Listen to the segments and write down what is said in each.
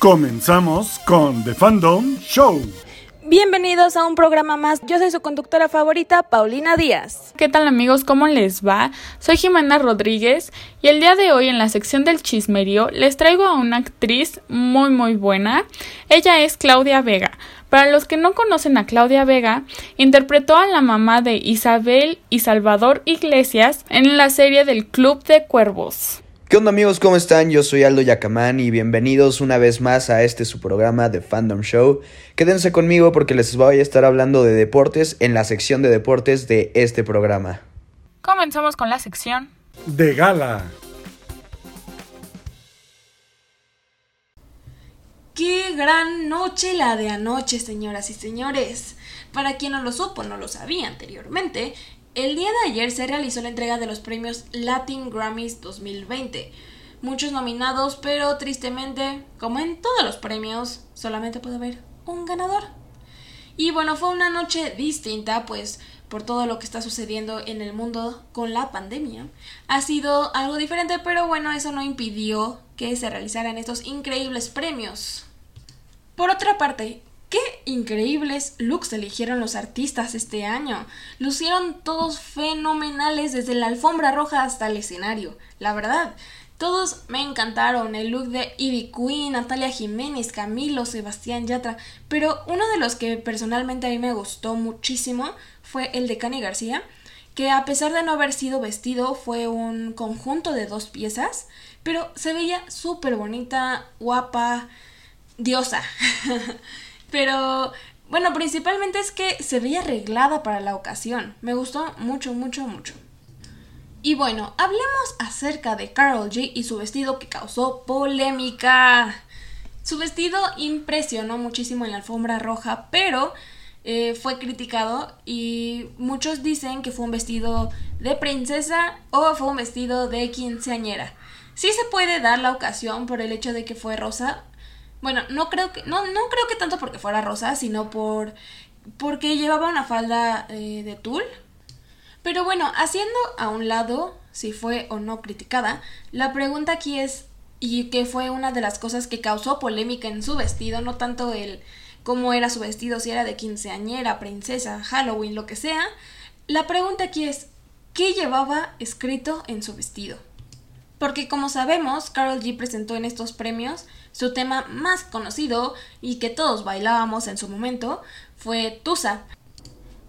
Comenzamos con The Fandom Show. Bienvenidos a un programa más. Yo soy su conductora favorita, Paulina Díaz. ¿Qué tal amigos? ¿Cómo les va? Soy Jimena Rodríguez y el día de hoy en la sección del chismerío les traigo a una actriz muy muy buena. Ella es Claudia Vega. Para los que no conocen a Claudia Vega, interpretó a la mamá de Isabel y Salvador Iglesias en la serie del Club de Cuervos. ¿Qué onda amigos? ¿Cómo están? Yo soy Aldo Yacamán y bienvenidos una vez más a este su programa de Fandom Show. Quédense conmigo porque les voy a estar hablando de deportes en la sección de deportes de este programa. Comenzamos con la sección de gala. Qué gran noche la de anoche, señoras y señores. Para quien no lo supo, no lo sabía anteriormente, el día de ayer se realizó la entrega de los premios Latin Grammys 2020. Muchos nominados, pero tristemente, como en todos los premios, solamente puede haber un ganador. Y bueno, fue una noche distinta, pues por todo lo que está sucediendo en el mundo con la pandemia. Ha sido algo diferente, pero bueno, eso no impidió que se realizaran estos increíbles premios. Por otra parte, Qué increíbles looks eligieron los artistas este año. Lucieron todos fenomenales desde la alfombra roja hasta el escenario. La verdad, todos me encantaron. El look de Ivy Queen, Natalia Jiménez, Camilo, Sebastián Yatra. Pero uno de los que personalmente a mí me gustó muchísimo fue el de Cani García, que a pesar de no haber sido vestido, fue un conjunto de dos piezas. Pero se veía súper bonita, guapa, diosa. Pero bueno, principalmente es que se veía arreglada para la ocasión. Me gustó mucho, mucho, mucho. Y bueno, hablemos acerca de Carol G y su vestido que causó polémica. Su vestido impresionó muchísimo en la alfombra roja, pero eh, fue criticado y muchos dicen que fue un vestido de princesa o fue un vestido de quinceañera. Sí se puede dar la ocasión por el hecho de que fue rosa, bueno, no creo que, no, no creo que tanto porque fuera rosa, sino por porque llevaba una falda eh, de tul. Pero bueno, haciendo a un lado si fue o no criticada, la pregunta aquí es, y que fue una de las cosas que causó polémica en su vestido, no tanto el cómo era su vestido, si era de quinceañera, princesa, Halloween, lo que sea, la pregunta aquí es, ¿qué llevaba escrito en su vestido? Porque como sabemos, Carol G presentó en estos premios su tema más conocido y que todos bailábamos en su momento fue Tusa.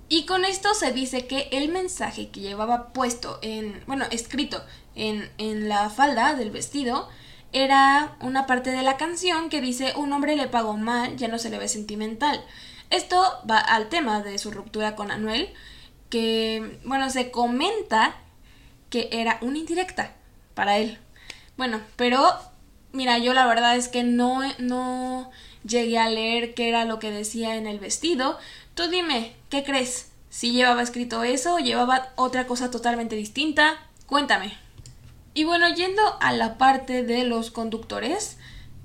Y con esto se dice que el mensaje que llevaba puesto en, bueno, escrito en, en la falda del vestido era una parte de la canción que dice un hombre le pagó mal, ya no se le ve sentimental. Esto va al tema de su ruptura con Anuel, que, bueno, se comenta que era una indirecta para él. Bueno, pero mira, yo la verdad es que no, no llegué a leer qué era lo que decía en el vestido. Tú dime, ¿qué crees? ¿Si llevaba escrito eso o llevaba otra cosa totalmente distinta? Cuéntame. Y bueno, yendo a la parte de los conductores,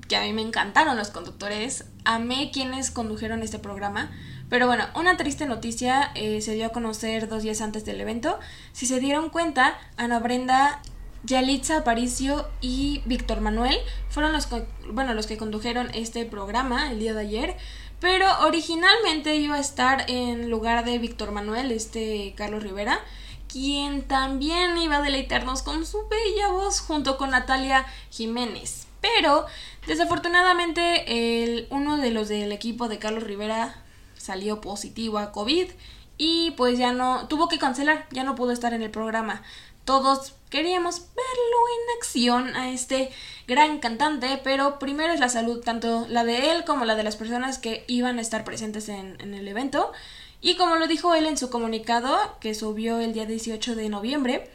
que a mí me encantaron los conductores, amé quienes condujeron este programa. Pero bueno, una triste noticia eh, se dio a conocer dos días antes del evento. Si se dieron cuenta, Ana Brenda Yalitza Aparicio y Víctor Manuel fueron los, bueno, los que condujeron este programa el día de ayer. Pero originalmente iba a estar en lugar de Víctor Manuel, este Carlos Rivera, quien también iba a deleitarnos con su bella voz junto con Natalia Jiménez. Pero desafortunadamente el, uno de los del equipo de Carlos Rivera salió positivo a COVID y pues ya no tuvo que cancelar, ya no pudo estar en el programa todos queríamos verlo en acción a este gran cantante, pero primero es la salud, tanto la de él como la de las personas que iban a estar presentes en, el evento. Y como lo dijo él en su comunicado, que subió el día 18 de noviembre,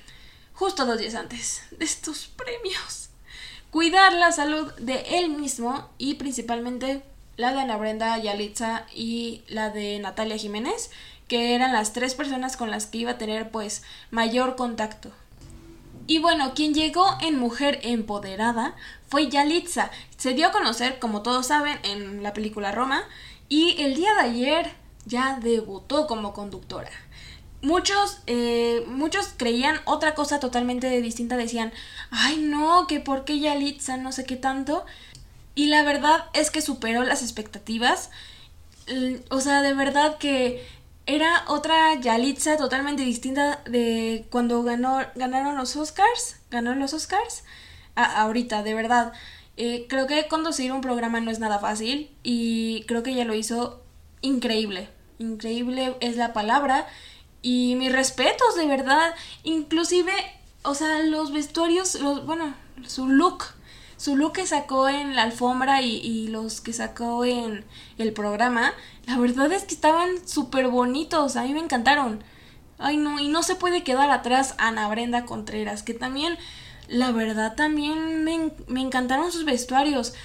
justo dos días antes de estos premios, cuidar la salud de él mismo y principalmente la de Ana Brenda Yalitza y la de Natalia Jiménez, que eran las tres personas con las que iba a tener pues mayor contacto. Y bueno, quien llegó en Mujer Empoderada fue Yalitza. Se dio a conocer, como todos saben, en la película Roma y el día de ayer ya debutó como conductora. Muchos, eh, muchos creían otra cosa totalmente distinta, decían, ay no, que por qué Yalitza, no sé qué tanto. y la verdad es que superó las expectativas. O sea, de verdad que era otra Yalitza totalmente distinta de cuando ganó, ganaron los Oscars. Ganó los Oscars. ahorita, de verdad. Eh, creo que conducir un programa no es nada fácil y creo que ella lo hizo increíble. Increíble es la palabra. Y mis respetos, de verdad. Inclusive, o sea, los vestuarios, los, bueno, su look su look que sacó en la alfombra y, los que sacó en el programa, la verdad es que estaban súper bonitos, a mí me encantaron. Ay no, y no se puede quedar atrás Ana Brenda Contreras, que también, la verdad, también me, me encantaron sus vestuarios.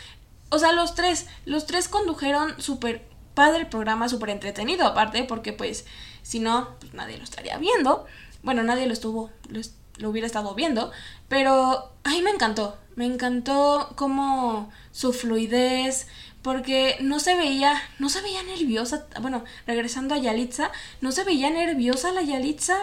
O sea, los tres, los tres condujeron súper padre el programa, súper entretenido aparte, porque pues si no, pues nadie lo estaría viendo. Bueno, nadie lo estuvo, lo, lo hubiera estado viendo, pero a mí me encantó, me encantó como su fluidez, porque no se veía, no se veía nerviosa, bueno, regresando a Yalitza, no se veía nerviosa la Yalitza.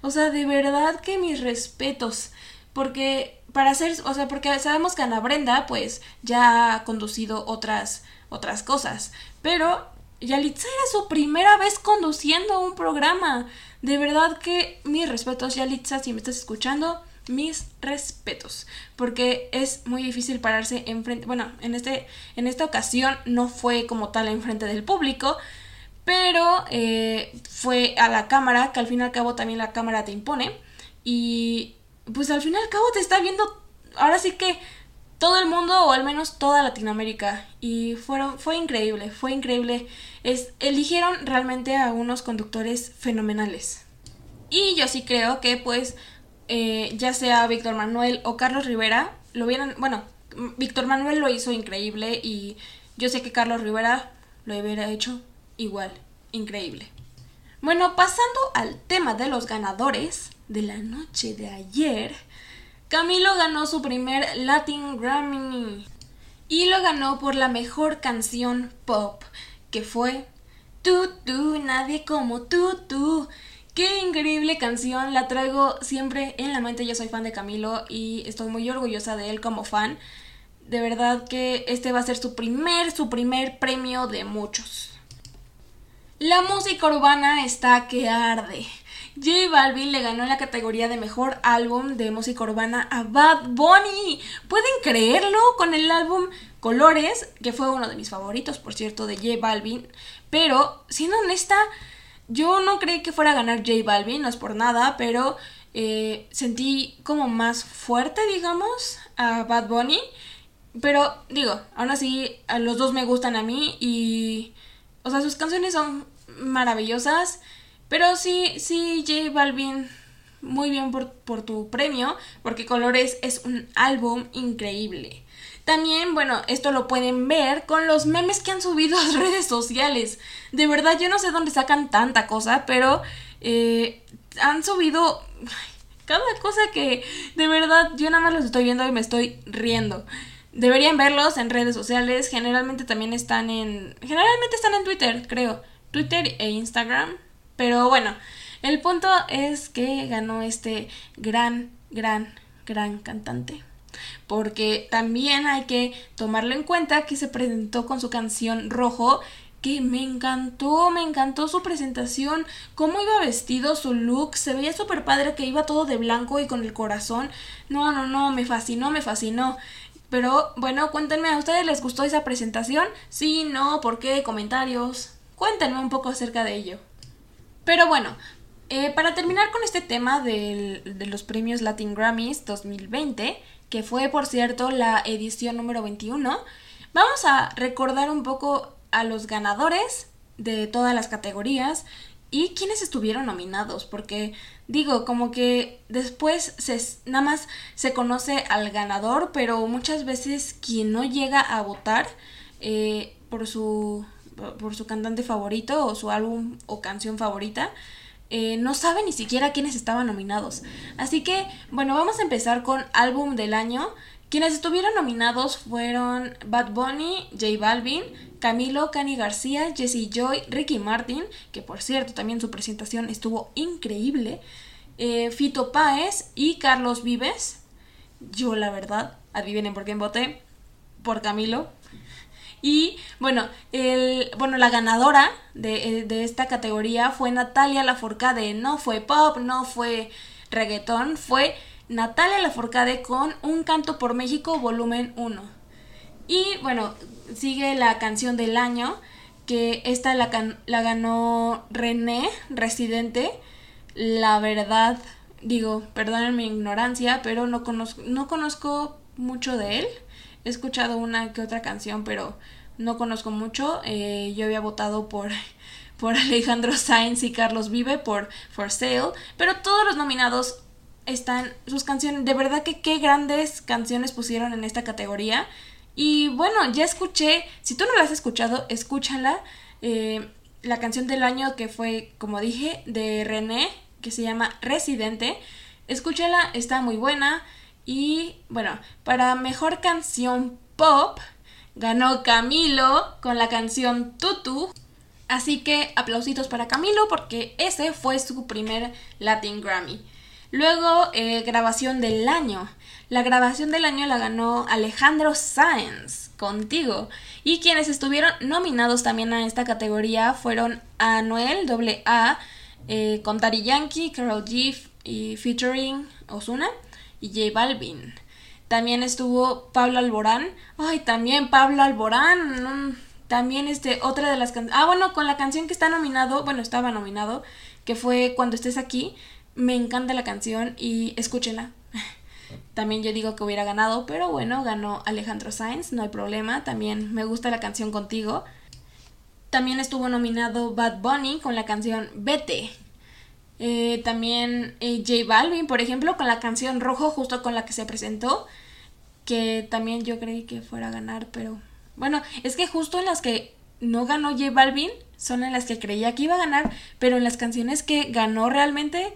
O sea, de verdad que mis respetos, porque para hacer, o sea, porque sabemos que Ana Brenda pues ya ha conducido otras otras cosas, pero Yalitza era su primera vez conduciendo un programa. De verdad que mis respetos, Yalitza, si me estás escuchando, mis respetos, porque es muy difícil pararse enfrente, bueno, en, este, en esta ocasión no fue como tal enfrente del público, pero eh, fue a la cámara, que al fin y al cabo también la cámara te impone, y pues al fin y al cabo te está viendo, ahora sí que todo el mundo, o al menos toda Latinoamérica, y fueron, fue increíble, fue increíble, es, eligieron realmente a unos conductores fenomenales. Y yo sí creo que pues eh, ya sea Víctor Manuel o Carlos Rivera, lo vieran, bueno, Víctor Manuel lo hizo increíble y yo sé que Carlos Rivera lo hubiera hecho igual, increíble. Bueno, pasando al tema de los ganadores de la noche de ayer, Camilo ganó su primer Latin Grammy y lo ganó por la mejor canción pop, que fue Tú, tú, nadie como tú, tú. Qué increíble canción, la traigo siempre en la mente, yo soy fan de Camilo y estoy muy orgullosa de él como fan. De verdad que este va a ser su primer, su primer premio de muchos. La música urbana está que arde. J Balvin le ganó en la categoría de mejor álbum de música urbana a Bad Bunny. ¿Pueden creerlo? Con el álbum Colores, que fue uno de mis favoritos, por cierto, de J Balvin. Pero, siendo honesta, yo no creí que fuera a ganar J Balvin, no es por nada, pero eh, sentí como más fuerte, digamos, a Bad Bunny. Pero digo, aún así, a los dos me gustan a mí y... O sea, sus canciones son maravillosas. Pero sí, sí, J Balvin, muy bien por, por tu premio, porque Colores es un álbum increíble. También, bueno, esto lo pueden ver con los memes que han subido a redes sociales. De verdad, yo no sé dónde sacan tanta cosa, pero eh, han subido cada cosa que de verdad yo nada más los estoy viendo y me estoy riendo. Deberían verlos en redes sociales. Generalmente también están en. Generalmente están en Twitter, creo. Twitter e Instagram. Pero bueno, el punto es que ganó este gran, gran, gran cantante porque también hay que tomarlo en cuenta que se presentó con su canción Rojo que me encantó, me encantó su presentación, cómo iba vestido, su look, se veía súper padre que iba todo de blanco y con el corazón. No, no, no, me fascinó, me fascinó. Pero bueno, cuéntenme, ¿a ustedes les gustó esa presentación? Sí, no, ¿por qué? Comentarios. Cuéntenme un poco acerca de ello. Pero bueno, eh, para terminar con este tema de los premios Latin Grammys 2020, que fue por cierto la edición número 21, vamos a recordar un poco a los ganadores de todas las categorías y quienes estuvieron nominados, porque digo, como que después se, nada más se conoce al ganador, pero muchas veces quien no llega a votar eh, por, su, por su cantante favorito o su álbum o canción favorita, eh, no sabe ni siquiera quiénes estaban nominados. Así que, bueno, vamos a empezar con álbum del año. Quienes estuvieron nominados fueron Bad Bunny, J Balvin, Camilo, Cani García, Jesse Joy, Ricky Martin, que por cierto también su presentación estuvo increíble, eh, Fito Páez y Carlos Vives. Yo la verdad, adivinen por quién voté, por Camilo. Y bueno, el, bueno la ganadora de, de esta categoría fue Natalia Lafourcade. No fue pop, no fue reggaetón, fue Natalia Lafourcade con Un canto por México volumen 1. Y bueno, sigue la canción del año, que esta la, la ganó René, Residente. La verdad, digo, perdonen mi ignorancia, pero no no conozco mucho de él. He escuchado una que otra canción, pero no conozco mucho. Eh, yo había votado por, por Alejandro Sainz y Carlos Vive por For Sale, pero todos los nominados están sus canciones. De verdad que qué grandes canciones pusieron en esta categoría. Y bueno, ya escuché, si tú no la has escuchado, escúchala. Eh, la canción del año que fue, como dije, de René, que se llama Residente. Escúchala, está muy buena. Y bueno, para mejor canción pop, ganó Camilo con la canción Tutu. Así que aplausitos para Camilo porque ese fue su primer Latin Grammy. Luego, eh, grabación del año. La grabación del año la ganó Alejandro Sáenz, contigo. Y quienes estuvieron nominados también a esta categoría fueron Anuel AA, eh, con Daddy Yankee, Carol G y featuring Osuna y J Balvin. También estuvo Pablo Alborán. Ay, también Pablo Alborán. también este, otra de las canciones. Ah, bueno, con la canción que está nominado, bueno, estaba nominado, que fue Cuando estés aquí. Me encanta la canción y escúchenla. También yo digo que hubiera ganado, pero bueno, ganó Alejandro Sainz, no hay problema. También me gusta la canción contigo. También estuvo nominado Bad Bunny con la canción Vete. Eh, también eh, J Balvin, por ejemplo, con la canción Rojo, justo con la que se presentó. Que también yo creí que fuera a ganar, pero bueno, es que justo en las que no ganó J Balvin son en las que creía que iba a ganar, pero en las canciones que ganó realmente,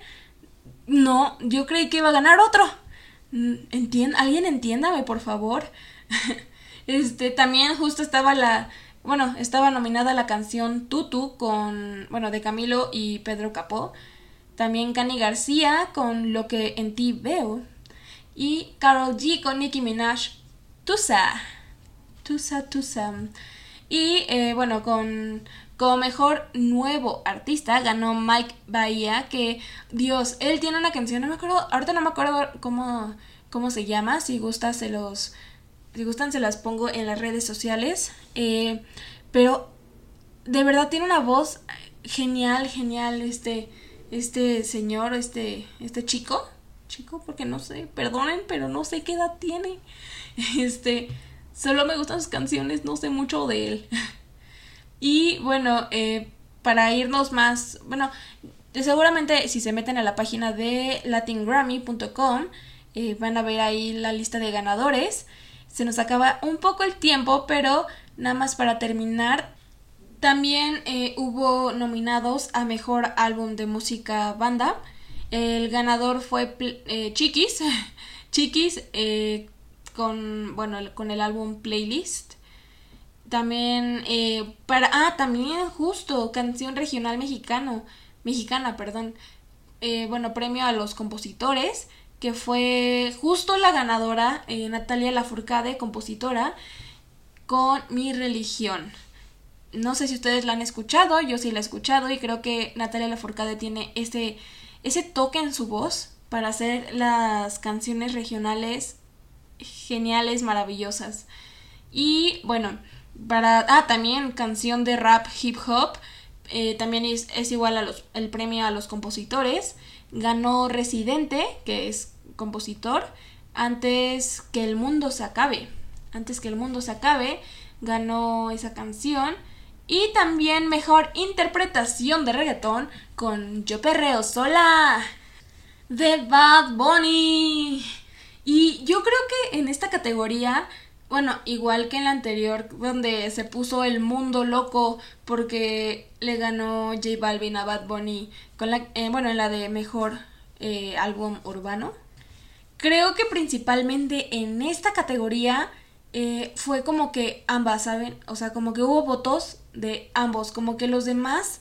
no, yo creí que iba a ganar otro. Mm, alguien entiéndame, por favor. este, también justo estaba la, bueno, estaba nominada la canción Tutu con, bueno, de Camilo y Pedro Capó. También Cani García con Lo que en ti veo. Y Carol G con Nicki Minaj, Tusa. Tusa, Tusa. Y eh, bueno, con como mejor nuevo artista ganó Mike Bahía, que Dios, él tiene una canción, no me acuerdo, ahorita no me acuerdo cómo, cómo se llama, si gustan se los, si gustan se las pongo en las redes sociales, eh, pero de verdad tiene una voz genial, genial, este, este señor, este, este chico, chico, porque no sé, perdonen, pero no sé qué edad tiene, este, solo me gustan sus canciones, no sé mucho de él. Y bueno, eh, para irnos más, bueno, seguramente si se meten a la página de latingrammy.com eh, van a ver ahí la lista de ganadores. Se nos acaba un poco el tiempo, pero nada más para terminar. También eh, hubo nominados a Mejor Álbum de Música Banda. El ganador fue Chiquis. Chiquis con, bueno, con el álbum Playlist. También, eh, para, ah, también justo, canción regional mexicano, mexicana, perdón. Eh, bueno, premio a los compositores, que fue justo la ganadora, eh, Natalia Lafourcade, compositora, con Mi Religión. No sé si ustedes la han escuchado, yo sí la he escuchado y creo que Natalia Lafourcade tiene ese, ese toque en su voz para hacer las canciones regionales geniales, maravillosas. Y bueno, para, ah, también canción de rap hip hop. Eh, también es, igual a los, el premio a los compositores. Ganó Residente, que es compositor, antes que el mundo se acabe. Antes que el mundo se acabe, ganó esa canción. Y también mejor interpretación de reggaetón con Yo Perreo Sola de Bad Bunny. Y yo creo que en esta categoría bueno, igual que en la anterior, donde se puso el mundo loco porque le ganó J Balvin a Bad Bunny, con la, eh, bueno, en la de mejor eh, álbum urbano. Creo que principalmente en esta categoría eh, fue como que ambas, ¿saben? O sea, como que hubo votos de ambos, como que los demás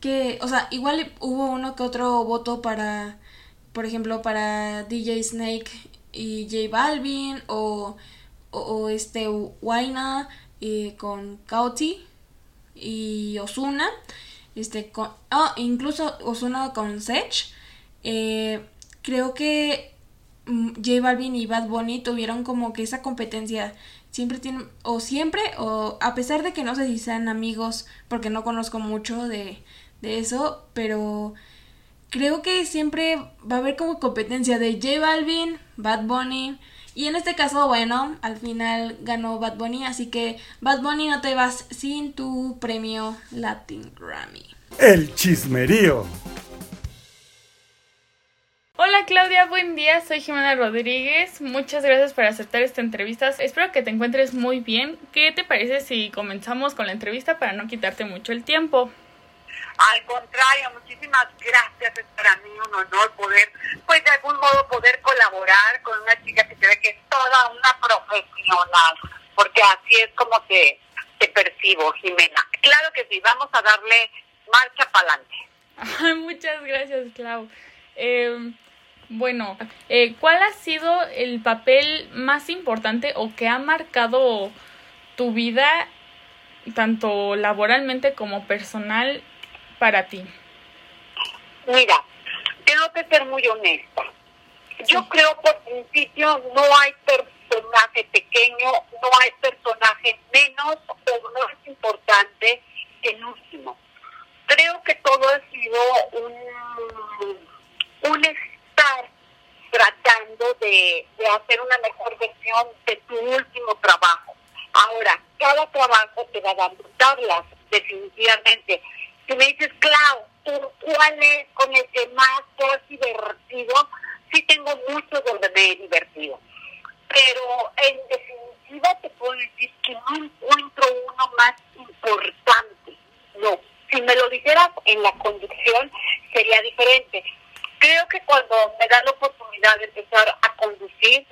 que, o sea, igual hubo uno que otro voto para, por ejemplo, para DJ Snake y J Balvin o o, este Waina, eh, con Kauti y Osuna. Este, con, oh, incluso Osuna con Sech. Eh, creo que J Balvin y Bad Bunny tuvieron como que esa competencia. Siempre tienen, o siempre, o a pesar de que no sé si sean amigos, porque no conozco mucho de, de eso, pero creo que siempre va a haber como competencia de J Balvin, Bad Bunny. Y en este caso, bueno, al final ganó Bad Bunny, así que Bad Bunny no te vas sin tu premio Latin Grammy. El chismerío. Hola Claudia, buen día, soy Jimena Rodríguez. Muchas gracias por aceptar esta entrevista. Espero que te encuentres muy bien. ¿Qué te parece si comenzamos con la entrevista para no quitarte mucho el tiempo? Al contrario, muchísimas gracias. Es para mí un honor poder, pues de algún modo poder colaborar con una chica que se ve que es toda una profesional, porque así es como te, te percibo, Jimena. Claro que sí, vamos a darle marcha para adelante. Muchas gracias, Clau. Eh, bueno, eh, ¿cuál ha sido el papel más importante o que ha marcado tu vida, tanto laboralmente como personal, para ti? Mira, tengo que ser muy honesta. Yo creo por principio no hay personaje pequeño, no hay personaje menos o más importante que el último. Creo que todo ha sido un, un tratando de, de hacer una mejor versión de tu último trabajo. Ahora, cada trabajo te va dando tablas, definitivamente si me dices, Clau, ¿cuál es con el que más has divertido? Sí tengo muchos donde me he divertido. Pero en definitiva te puedo decir que no encuentro uno más importante. No. Si me lo dijeras en la conducción, sería diferente. Creo que cuando me da la oportunidad de empezar a conducir,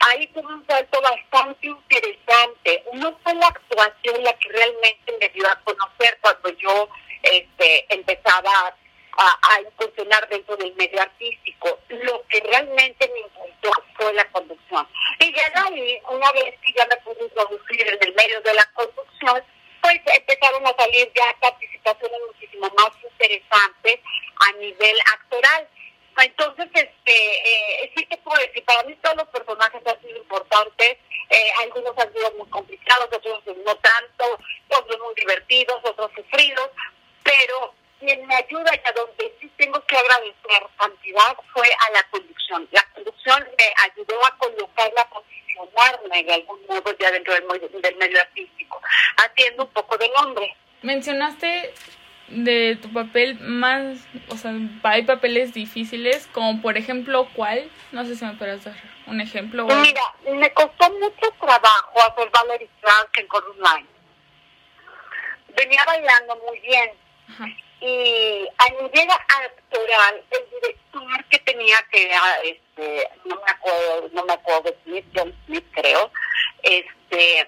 ahí tuve un salto bastante interesante. No fue la actuación la que realmente me dio a conocer cuando yo este, empezaba a, incursionar dentro del medio artístico. Lo que realmente me impulsó fue la conducción. Y ya de ahí, una vez que ya me pude introducir en el medio de la conducción, pues empezaron a salir ya participaciones muchísimo más interesantes a nivel actoral. Entonces, este, eh, sí te puedo decir, para mí todos los personajes han sido importantes, eh, algunos han sido muy complicados, otros no tanto, otros muy divertidos, otros sufridos, pero quien me ayuda y a donde sí tengo que agradecer cantidad fue a la conducción. La conducción me ayudó a colocarla, a posicionarme de algún modo ya dentro del, del medio artístico, haciendo un poco de nombre. Mencionaste de tu papel más, sea, hay papeles difíciles, como por ejemplo, ¿cuál? No sé si me puedes dar un ejemplo. Mira, me costó mucho trabajo hacer Valerie Frank en Chorus Line. Venía bailando muy bien, y a nivel actoral, el director que tenía que este, no me acuerdo, no me acuerdo de Smith, John Smith creo, este,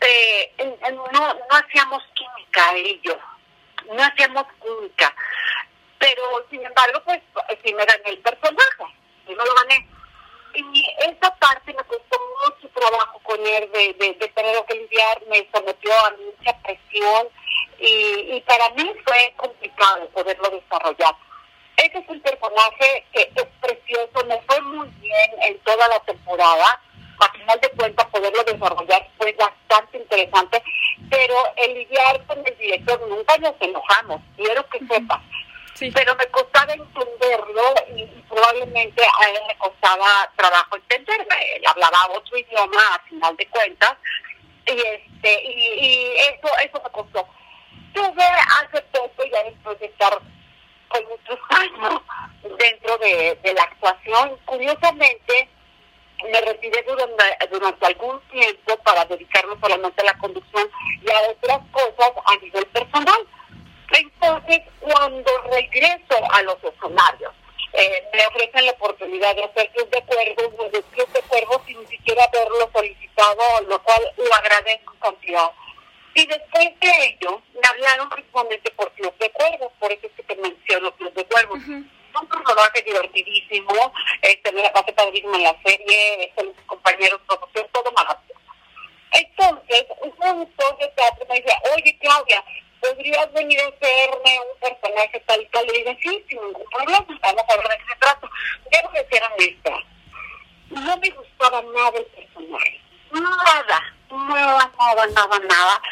eh, no, no hacíamos química él y yo, no hacíamos química, pero sin embargo, pues sí me gané el personaje, y no lo gané. Y esa parte me costó mucho trabajo con él de, de, de tener que lidiar, me sometió a mucha presión, y, y para mí fue complicado poderlo desarrollar. Ese es un personaje que es precioso, me fue muy bien en toda A final de cuentas, poderlo desarrollar fue bastante interesante, pero el lidiar con el director nunca nos enojamos, quiero que sepas. Sí. Pero me costaba entenderlo y, y, probablemente a él le costaba trabajo entenderme. Él hablaba otro idioma a final de cuentas y este y, y eso eso me costó tuve hace poco, ya después de estar con muchos años dentro de, de la actuación, curiosamente me retiré durante, durante algún tiempo para dedicarme solamente a la conducción y a otras cosas a nivel personal. Entonces, cuando regreso a los escenarios, eh, me ofrecen la oportunidad de hacer Club de Cuervos, de Club de Cuervos sin ni siquiera haberlo solicitado, lo cual lo agradezco cantidad. Y después de ello, me hablaron principalmente por Club de Cuervos, por eso es que te menciono Club de Cuervos. Un personaje divertidísimo, este, la pasé padrísimo en la serie, este, los compañeros, todo, todo maravilloso. Entonces, un productor de teatro me dice, oye Claudia, ¿podrías venir a hacerme un personaje tal y tal? Le dije, sí, sin ningún problema, vamos a ver de qué se trata. Debo de ser honesta, no me gustaba nada el personaje, nada, nada, nada, nada.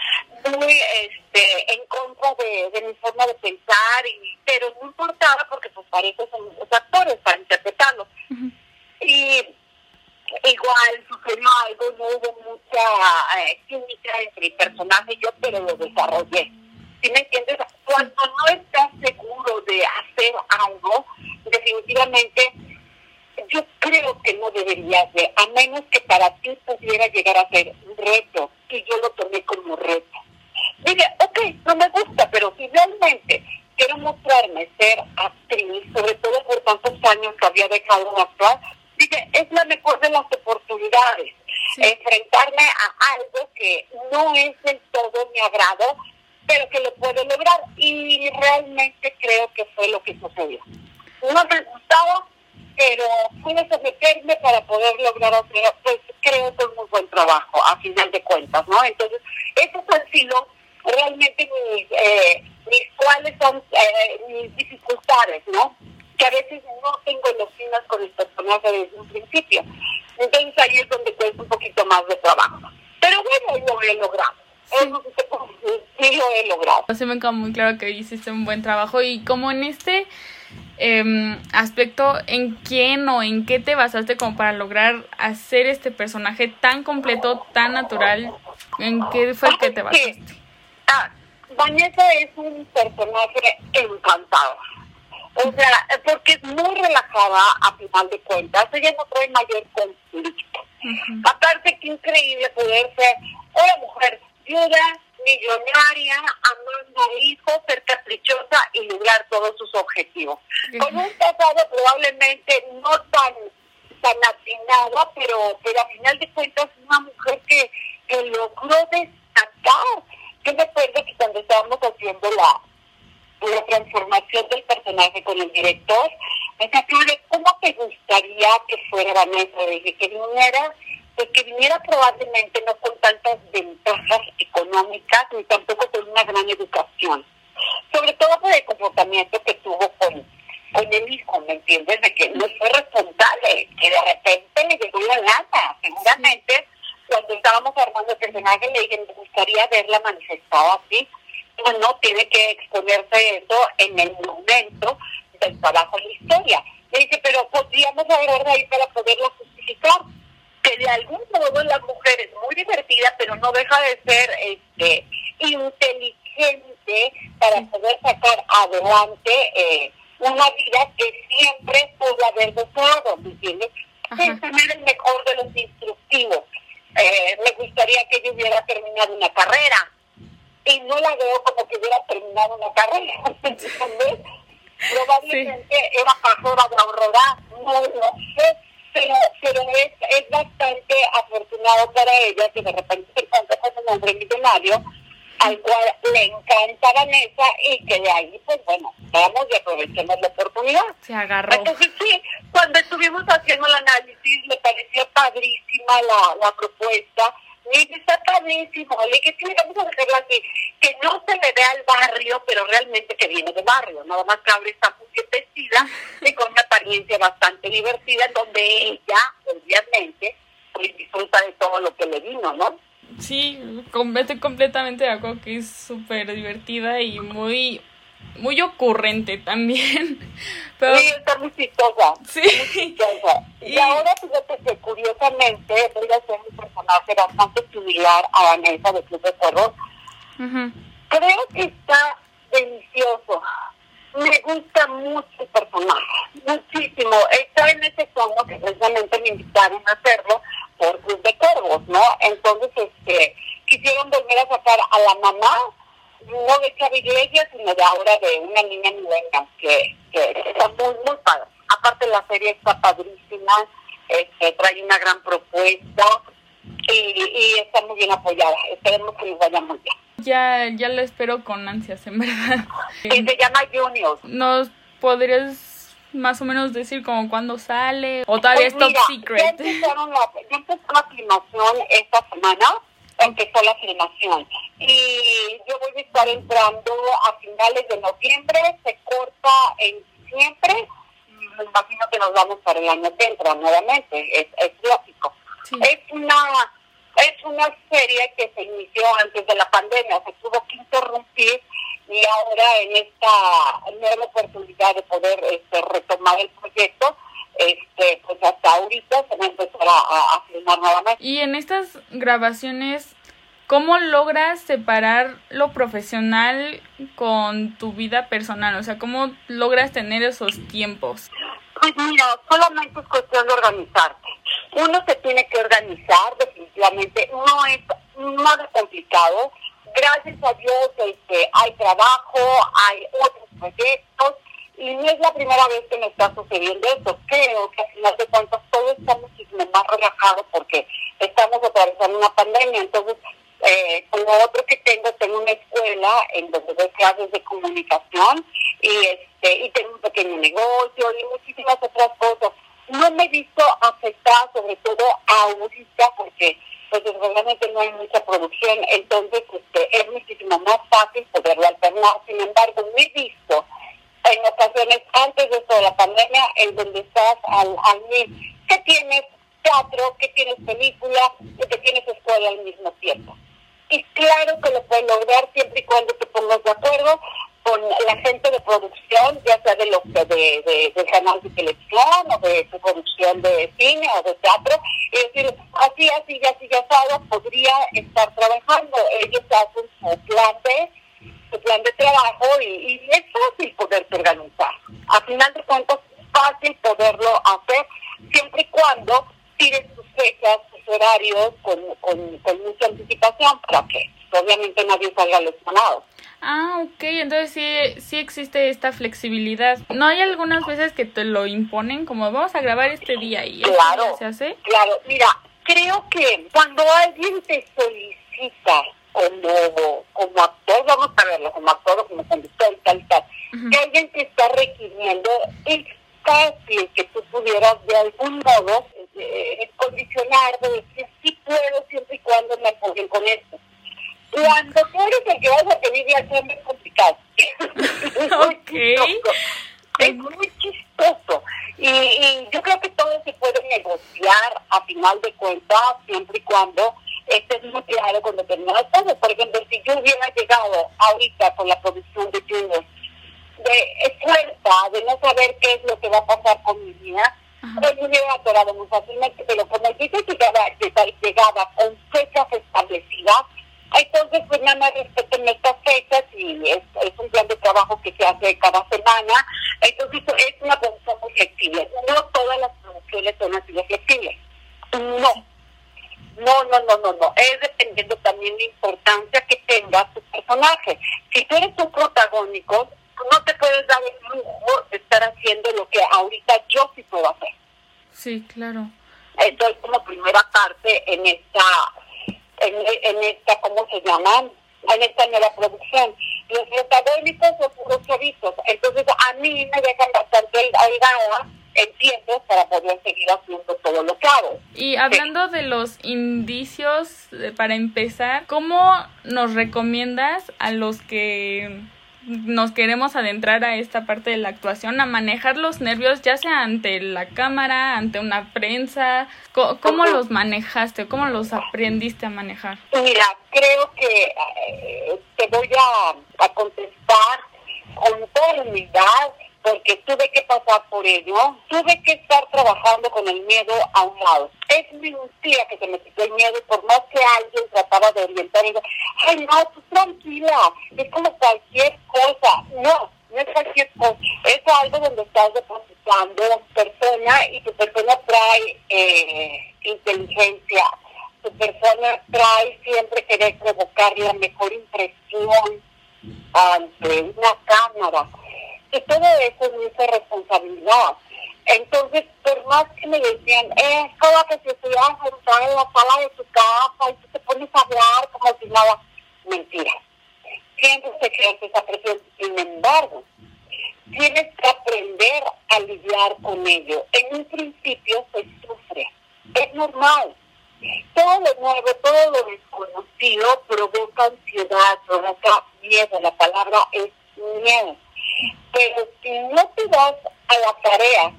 Muy este, en contra de, de mi forma de pensar, y, pero no importaba porque pues para eso son los actores, para interpretarlos. Y igual sucedió algo, no hubo mucha eh, química entre el personaje y yo, pero lo desarrollé. ¿Sí me entiendes? Cuando no estás seguro de hacer algo, definitivamente yo creo que no deberías de, a menos que para ti pudiera llegar a ser un reto, y yo lo tomé como reto. Dije, ok, no me gusta, pero si realmente quiero mostrarme ser actriz, sobre todo por tantos años que había dejado de actuar, dije, es la mejor de las oportunidades. Enfrentarme a algo que no es del todo mi agrado, pero que lo puedo lograr. Y realmente creo que fue lo que sucedió. No me gustaba, pero pude someterme para poder lograr hacer, pues creo que es muy buen trabajo, a final de cuentas, ¿no? Entonces, esos han sido realmente mis, eh, mis cuáles son eh, mis dificultades, ¿no? Que a veces no tengo los con el personaje desde un principio. Entonces ahí es donde cuesta un poquito más de trabajo. Pero bueno, lo he logrado. Sí. sí lo he logrado. Se me queda muy claro que hiciste un buen trabajo y como en este eh, aspecto, ¿en quién o en qué te basaste como para lograr hacer este personaje tan completo, tan natural? ¿En qué fue que te basaste? Ah, Vanessa es un personaje encantador. O sea, porque es muy relajada a final de cuentas, ella no trae mayor conflicto. Uh -huh. Aparte que increíble poder ser una mujer viuda, millonaria, amando a hijos, ser caprichosa y lograr todos sus objetivos. Uh -huh. Con un pasado probablemente no tan tan atinado, pero, pero a final de cuentas una mujer que, que logró destacar. Yo me acuerdo que cuando estábamos haciendo la, transformación del personaje con el director, me decía, ¿cómo te gustaría que fuera Vanessa? Dije, que viniera, pues que viniera probablemente no con tantas ventajas económicas, ni tampoco con una gran educación. Sobre todo por el comportamiento que tuvo con, con el hijo, ¿me entiendes? De que no fue responsable, que de repente le llegó la lana, seguramente. Cuando estábamos armando el personaje, le dije, me gustaría verla manifestada así, no tiene que exponerse eso en el momento del trabajo en la historia. Le dice, pero podríamos de ahí para poderlo justificar. Que de algún modo la mujer es muy divertida, pero no deja de ser este inteligente para poder sacar adelante eh, una vida que siempre pudo haber deseado, ¿me entiendes? Es tener el mejor de los instructivos. Eh, me gustaría que yo hubiera terminado una carrera, y no la veo como que hubiera terminado una carrera. Probablemente sí. era pasora de Aurora, no lo sé, pero, pero es, es bastante afortunado para ella que de repente se encuentra con un hombre millonario al cual le encanta Vanessa y que de ahí, pues bueno, vamos y aprovechemos la oportunidad. Se agarró. Entonces sí, cuando estuvimos haciendo el análisis, me pareció padrísima la, la propuesta y está padrísimo, le que sí, vamos a dejarlo así, que no se le vea al barrio, pero realmente que viene de barrio, nada más que ahora está muy vestida y con una apariencia bastante divertida, donde ella, obviamente, pues disfruta de todo lo que le vino, ¿no? Sí, estoy completamente de acuerdo que es súper divertida y muy muy ocurrente también. Pero... Sí, está muy chistosa. Sí. Muy chistosa. Y, y ahora fíjate que curiosamente voy a ser un personaje bastante similar a Vanessa de Club de Cuervos. Uh -huh. Creo que está delicioso. Me gusta mucho el personaje, muchísimo. Está en ese tono que precisamente me invitaron a hacerlo por Club de Cuervos, ¿no? Entonces, este, quisieron volver a sacar a la mamá no de Xavi Iglesias, sino de ahora de una niña nueva que, que está muy, muy padre. Aparte la serie está padrísima, este, trae una gran propuesta y, y está muy bien apoyada. Esperemos que nos vaya muy bien. Ya, ya lo espero con ansias, en verdad. Y se llama Junior. ¿Nos podrías más o menos decir como cuándo sale? ¿O todavía pues es top mira, secret? Ya empezaron la, ya empezó la filmación esta semana empezó la filmación. Y yo voy a estar entrando a finales de noviembre, se corta en diciembre, me imagino que nos vamos para el año que entra nuevamente, es, es lógico. Es una es una serie que se inició antes de la pandemia, se tuvo que interrumpir y ahora en esta nueva oportunidad de poder este, retomar el proyecto, este, pues hasta ahorita se va a empezar a, a filmar nuevamente. Y en estas grabaciones, ¿cómo logras separar lo profesional con tu vida personal? O sea, ¿cómo logras tener esos tiempos? Pues mira, solamente es cuestión de organizarte. Uno se tiene que organizar, definitivamente, no es nada complicado. Gracias a Dios este, hay trabajo, hay otros proyectos, y no es la primera vez que me está sucediendo esto. Creo que al final de cuentas todos estamos más relajados porque estamos atravesando una pandemia. Entonces, eh, como otro que tengo, tengo una escuela en donde doy clases de comunicación y este y tengo un pequeño negocio y muchísimas otras cosas. No me he visto afectada, sobre todo ahorita, porque pues realmente no hay mucha producción, entonces este, es muchísimo más fácil poderlo alternar. Sin embargo, me he visto en ocasiones antes de toda la pandemia en donde estás al, al que tienes teatro, que tienes película, que tienes escuela al mismo tiempo. Y claro que lo puedes lograr siempre y cuando te pongas de acuerdo con la gente de producción, ya sea de los de, de, de, canal de televisión o de, producción de cine o de teatro, y decir, así, así, así, ya sabes, podría estar trabajando. Ellos hacen su plan su plan de trabajo y, y es fácil poderte organizar. A final de cuentas, es fácil poderlo hacer siempre y cuando tires tus fechas, tus horarios con, con, con mucha anticipación para que obviamente nadie salga lesionado. Ah, ok, entonces sí, sí existe esta flexibilidad. ¿No hay algunas veces que te lo imponen como vamos a grabar este día y claro, se hace? Claro, mira, creo que cuando alguien te solicita como, como actor, vamos a verlo, como actor como conductor y tal. Tal, que alguien te está requiriendo, es fácil que tú pudieras de algún modo eh, condicionar, de decir sí puedo siempre y cuando me apoyen con esto cuando tú eres el que vas a pedir ya es muy complicado. Es muy chistoso. Y, y, yo creo que todo se puede negociar a final de cuentas, siempre y cuando estés muy claro con determinadas cosas. Por ejemplo, si yo hubiera llegado ahorita con la producción de Junior de fuerza, de no saber qué es lo que va a pasar con mi vida, pues me hubiera atorado muy fácilmente. Pero como dice que llegaba, llegaba con fechas establecidas, entonces, pues nada más respeten estas fechas y es, es, un plan de trabajo que se hace cada semana. Entonces, es una producción muy flexible. No todas las producciones son así de flexibles. No. No, no, no, no, no. Es dependiendo también de la importancia que tenga tu personaje. Si tú eres un protagónico, no te puedes dar el lujo de estar haciendo lo que ahorita yo sí puedo hacer. Sí, claro. Entonces, como primera parte en esta en, en esta, ¿cómo se llama? En esta nueva producción. Los protagónicos son puros chavitos. Entonces, a mí me dejan bastante holgada entiendo para poder seguir haciendo todo lo que hago. Y hablando de los indicios, para empezar, ¿cómo nos recomiendas a los que nos queremos adentrar a esta parte de la actuación, a manejar los nervios, ya sea ante la cámara, ante una prensa. ¿Cómo, los manejaste? ¿Cómo los aprendiste a manejar? Mira, creo que eh, te voy a, a contestar con toda humildad porque tuve que pasar por ello, tuve que estar trabajando con el miedo a un lado. Es mentira que se me quitó el miedo, por más que alguien trataba de orientar y ay no, tú tranquila, es como cualquier cosa. No, no es cualquier cosa, es algo donde estás depositando persona y tu persona trae eh, inteligencia, tu persona trae siempre querer provocar la mejor impresión ante una cámara y todo eso es mucha responsabilidad. Entonces, por más que me decían, es como que si estuvieras sentada en la sala de tu casa y tú te pones a hablar como si nada, mentira. Siempre se crea esa presión. Sin embargo, tienes que aprender a lidiar con ello. En un principio se sufre. Es normal. Todo lo nuevo, todo lo desconocido provoca ansiedad, provoca miedo. La palabra es miedo. Pero si no te das a la tarea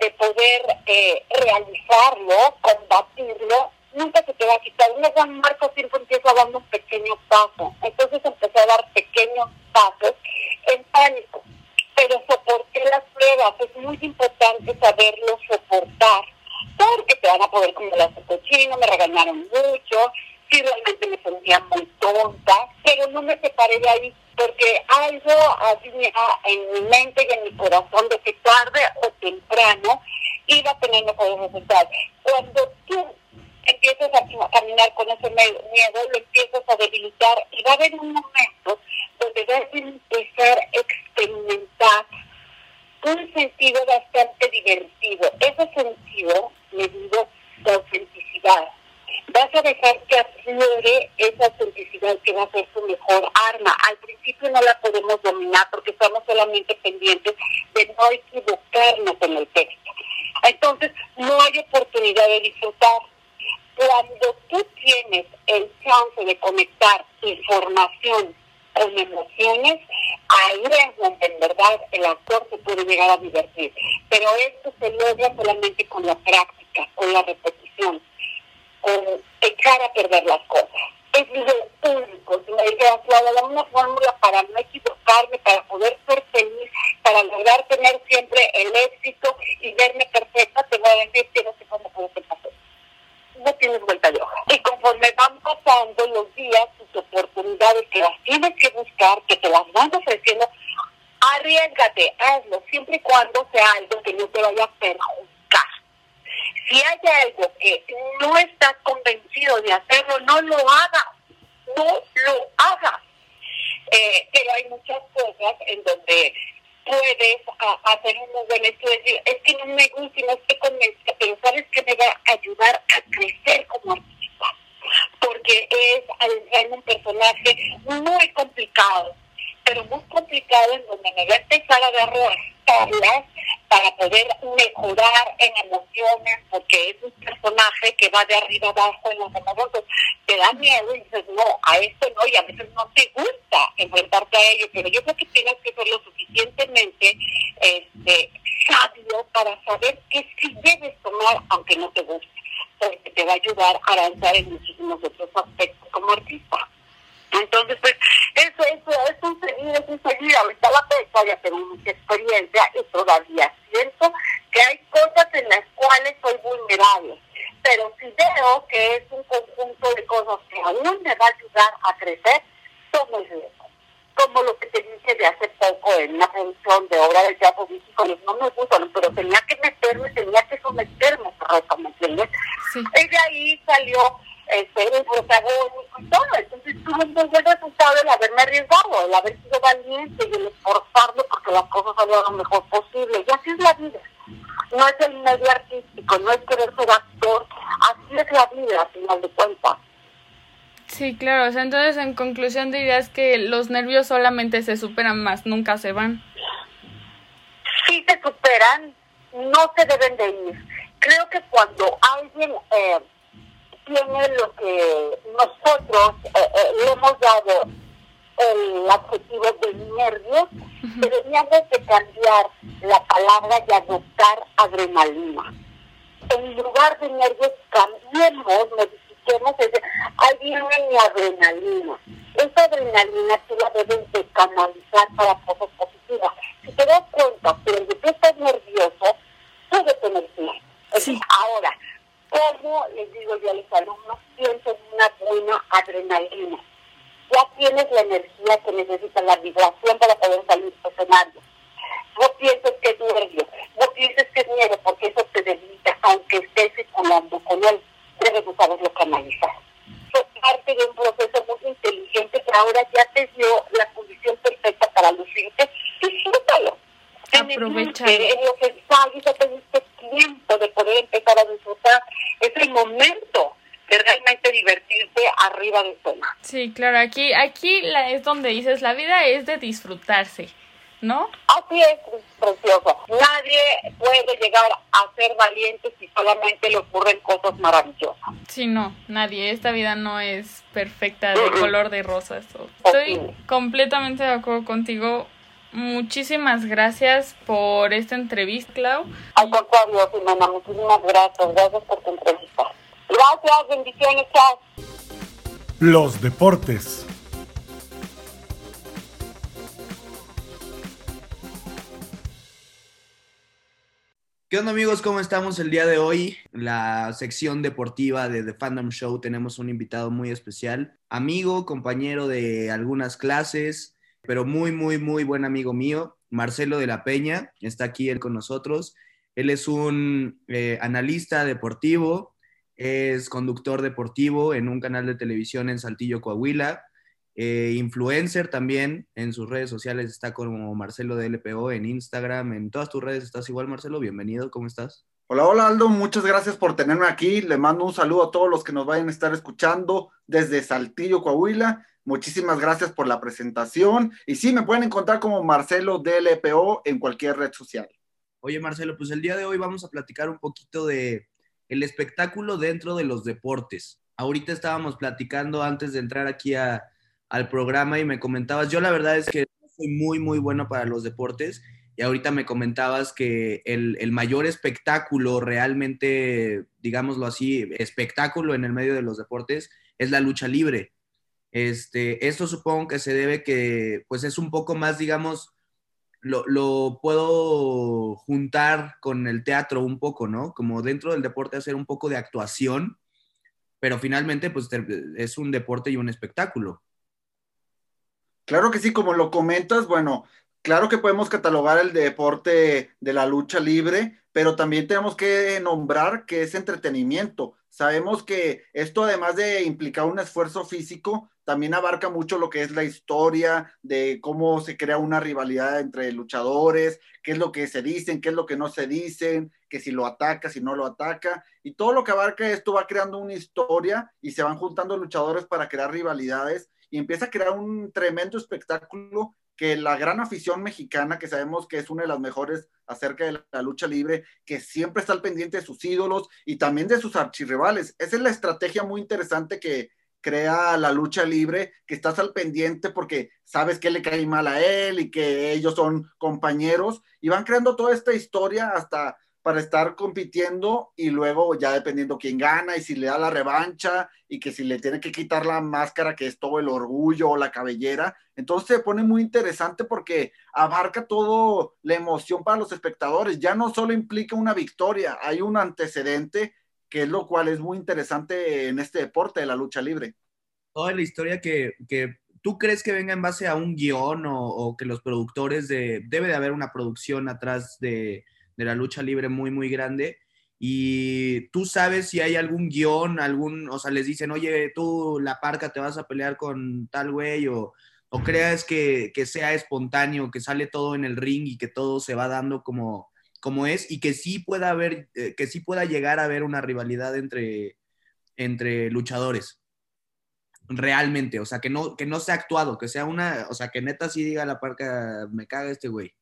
de poder eh, realizarlo, combatirlo, nunca se te va a quitar. Una gran marca siempre empieza dando un pequeño paso. Entonces empecé a dar pequeños pasos en pánico. Pero soporté las pruebas. Es muy importante saberlo soportar. Porque te van a poder comer las cochino, me regañaron mucho, sí realmente me sentía muy tonta, pero no me separé de ahí porque algo había en mi mente y en mi corazón de que tarde o temprano iba a tener mejores. Cuando tú empiezas a caminar con ese miedo, lo empiezas a debilitar y va a haber un momento donde vas a empezar a experimentar un sentido bastante divertido. Ese sentido, le digo, de autenticidad. Vas a dejar que aflore esa autenticidad que va a ser su mejor arma. Al principio no la podemos dominar porque estamos solamente pendientes de no equivocarnos en el texto. Entonces, no hay oportunidad de disfrutar cuando tú tienes el chance de conectar información con emociones, ahí es donde en verdad el actor se puede llegar a divertir. Pero esto se logra solamente con la práctica, con la repetición, con echar a perder las cosas. Es lo único. Si me dijeras, la una fórmula para no equivocarme, para poder ser feliz, para lograr tener siempre el éxito y verme perfecta, te voy a decir que no sé cómo puedo ser no tienes vuelta de hoja. Y conforme van pasando los días, tus oportunidades que las tienes que buscar, que te las van ofreciendo, arriesgate, hazlo, siempre y cuando sea algo que no te vaya a perjudicar. Si hay algo que no estás convencido de hacerlo, no lo hagas, no lo hagas. Eh, pero hay muchas cosas en donde puedes hacer un muy buen estudio. Es que no me gusta y no estoy convencida, pero sabes que me va a ayudar a crecer como artista. Porque es en un personaje muy complicado, pero muy complicado en donde me va a empezar a dar tablas para poder mejorar en emociones, porque es un personaje que va de arriba abajo en los emociones. Te da miedo y dices, no, a esto no, y a veces no te gusta enfrentarte a ello, pero yo creo que tienes que ser lo suficientemente este, sabio para saber que sí debes tomar, aunque no te guste, porque te va a ayudar a avanzar en muchísimos otros aspectos como artista. Entonces, pues, eso, eso, es un seguir, es un seguir. Ahorita la fecha ya tengo mucha experiencia y todavía siento que hay cosas en las cuales soy vulnerable. Pero si veo que es un conjunto de cosas que aún me va a ayudar a crecer, tomo el riesgo. Como lo que te dije de hace poco en una producción de obra de teatro, dije, no me gustan, pero tenía que meterme, tenía que someterme a eso, ¿me entiendes? Y de ahí salió ser el protagónico y todo. Entonces tuve un buen resultado el haberme arriesgado, el haber sido valiente y el esforzarme porque las cosas salieran lo mejor posible. Y así es la vida. No es el medio artístico, no es querer ser actor, así es la vida al final de cuentas. Sí, claro. O sea, entonces en conclusión dirías que los nervios solamente se superan más, nunca se van. Sí se superan, no se deben de ir. Creo que cuando alguien eh, tiene lo que nosotros eh, eh, le hemos dado el adjetivo de nervios, deberíamos de cambiar la palabra y adoptar adrenalina. En lugar de nervios, cambiemos, modifiquemos, ese, ahí viene mi adrenalina. Esa adrenalina tú la debes de canalizar para cosas positivas. Si te das cuenta que tú estás nervioso, puede tener Sí. Ahora, ¿Cómo les digo yo a los alumnos? Piensen en una buena adrenalina. Ya tienes la energía que necesita la vibración para poder salir del escenario. No pienses que es nervio, no pienses que es miedo, porque eso te debilita, aunque estés circulando con él. Debes de saberlo canalizar. Es parte de un proceso muy inteligente que ahora ya te dio la condición perfecta para lucirte. Disfrútalo. Aprovechar. En lo que sales, ya te diste tiempo de poder empezar a disfrutar. Es el momento de realmente divertirte arriba de escena. Sí, claro, aquí, aquí la, es donde dices, la vida es de disfrutarse. ¿no? Así es, precioso. Nadie puede llegar a ser valiente si solamente le ocurren cosas maravillosas. Sí, no, nadie. Esta vida no es perfecta de color de rosas. Estoy completamente de acuerdo contigo. Muchísimas gracias por esta entrevista, Clau. Al contrario, Simona, muchísimas gracias. Gracias por tu entrevista. Gracias, bendiciones, chao. Los deportes. ¿Qué onda amigos? ¿Cómo estamos el día de hoy? La sección deportiva de The Fandom Show tenemos un invitado muy especial, amigo, compañero de algunas clases, pero muy, muy, muy buen amigo mío, Marcelo de la Peña, está aquí él con nosotros. Él es un eh, analista deportivo, es conductor deportivo en un canal de televisión en Saltillo, Coahuila, eh, influencer también en sus redes sociales está como Marcelo de LPO en Instagram, en todas tus redes estás igual Marcelo, bienvenido, ¿cómo estás? Hola, hola Aldo, muchas gracias por tenerme aquí, le mando un saludo a todos los que nos vayan a estar escuchando desde Saltillo, Coahuila, muchísimas gracias por la presentación y sí, me pueden encontrar como Marcelo de LPO en cualquier red social. Oye Marcelo, pues el día de hoy vamos a platicar un poquito de el espectáculo dentro de los deportes. Ahorita estábamos platicando antes de entrar aquí a al programa y me comentabas, yo la verdad es que soy muy, muy bueno para los deportes y ahorita me comentabas que el, mayor espectáculo realmente, digámoslo así, espectáculo en el medio de los deportes es la lucha libre. Este, esto supongo que se debe que, pues es un poco más, digamos, lo, puedo juntar con el teatro un poco, ¿no? Como dentro del deporte hacer un poco de actuación, pero finalmente, pues es un deporte y un espectáculo. Claro que sí, como lo comentas, bueno, claro que podemos catalogar el deporte de la lucha libre, pero también tenemos que nombrar que es entretenimiento. Sabemos que esto, además de implicar un esfuerzo físico, también abarca mucho lo que es la historia de cómo se crea una rivalidad entre luchadores, qué es lo que se dicen, qué es lo que no se dicen, que si lo ataca, si no lo ataca, y todo lo que abarca esto va creando una historia y se van juntando luchadores para crear rivalidades y empieza a crear un tremendo espectáculo que la gran afición mexicana, que sabemos que es una de las mejores acerca de la lucha libre, que siempre está al pendiente de sus ídolos y también de sus archirrivales. Esa es la estrategia muy interesante que crea la lucha libre, que estás al pendiente porque sabes que le cae mal a él y que ellos son compañeros y van creando toda esta historia hasta para estar compitiendo y luego ya dependiendo quién gana y si le da la revancha y que si le tiene que quitar la máscara que es todo el orgullo o la cabellera. Entonces se pone muy interesante porque abarca todo la emoción para los espectadores. Ya no solo implica una victoria, hay un antecedente que es lo cual es muy interesante en este deporte de la lucha libre. Toda la historia que, que tú crees que venga en base a un guion o, que los productores de... Debe de haber una producción atrás de de la lucha libre muy, muy grande. Y tú sabes si hay algún guion, algún, o sea, les dicen, oye, tú, la parca, te vas a pelear con tal güey, o, o creas que, sea espontáneo, que sale todo en el ring y que todo se va dando como, como es, y que sí pueda haber, eh, que sí pueda llegar a haber una rivalidad entre, entre luchadores. Realmente, o sea, que no, que no sea actuado, que sea una, o sea, que neta sí diga la parca, me caga este güey.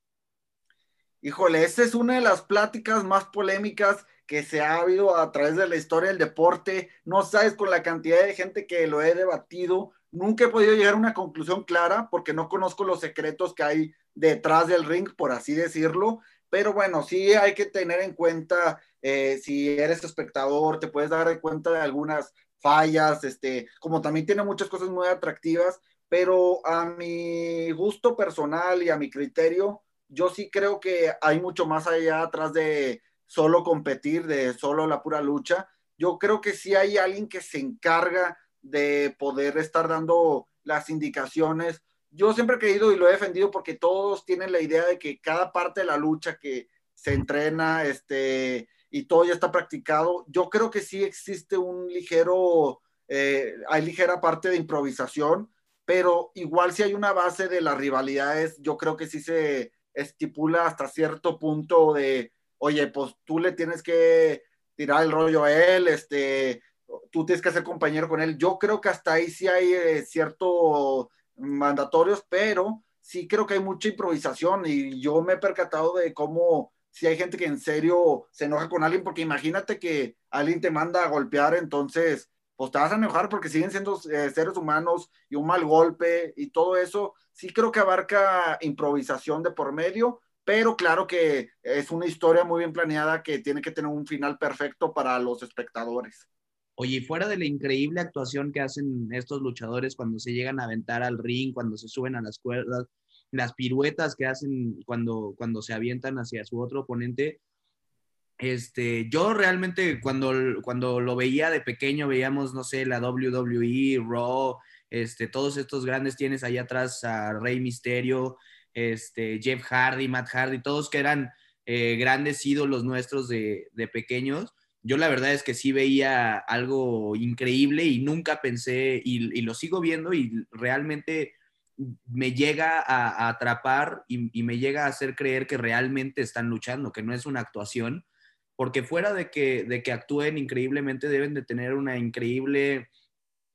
Híjole, esta es una de las pláticas más polémicas que se ha habido a través de la historia del deporte. No sabes con la cantidad de gente que lo he debatido. Nunca he podido llegar a una conclusión clara porque no conozco los secretos que hay detrás del ring, por así decirlo. Pero bueno, sí hay que tener en cuenta, eh, si eres espectador, te puedes dar cuenta de algunas fallas, este, como también tiene muchas cosas muy atractivas, pero a mi gusto personal y a mi criterio, yo sí creo que hay mucho más allá atrás de solo competir, de solo la pura lucha. Yo creo que sí hay alguien que se encarga de poder estar dando las indicaciones. Yo siempre he creído y lo he defendido porque todos tienen la idea de que cada parte de la lucha que se entrena este, y todo ya está practicado, yo creo que sí existe un ligero, eh, hay ligera parte de improvisación, pero igual si hay una base de las rivalidades, yo creo que sí se, estipula hasta cierto punto de, oye, pues tú le tienes que tirar el rollo a él, este, tú tienes que ser compañero con él. Yo creo que hasta ahí sí hay eh, ciertos mandatorios, pero sí creo que hay mucha improvisación y yo me he percatado de cómo si hay gente que en serio se enoja con alguien, porque imagínate que alguien te manda a golpear, entonces pues te vas a enojar porque siguen siendo eh, seres humanos y un mal golpe y todo eso, sí creo que abarca improvisación de por medio, pero claro que es una historia muy bien planeada que tiene que tener un final perfecto para los espectadores. Oye, fuera de la increíble actuación que hacen estos luchadores cuando se llegan a aventar al ring, cuando se suben a las cuerdas, las piruetas que hacen cuando, cuando se avientan hacia su otro oponente, este, yo realmente cuando, cuando lo veía de pequeño, veíamos, no sé, la WWE, Raw, este, todos estos grandes, tienes ahí atrás a Rey Misterio, este, Jeff Hardy, Matt Hardy, todos que eran eh, grandes ídolos nuestros de, de, pequeños. Yo la verdad es que sí veía algo increíble y nunca pensé, y, lo sigo viendo y realmente me llega a, atrapar y, y, me llega a hacer creer que realmente están luchando, que no es una actuación porque fuera de que, de que actúen increíblemente, deben de tener una increíble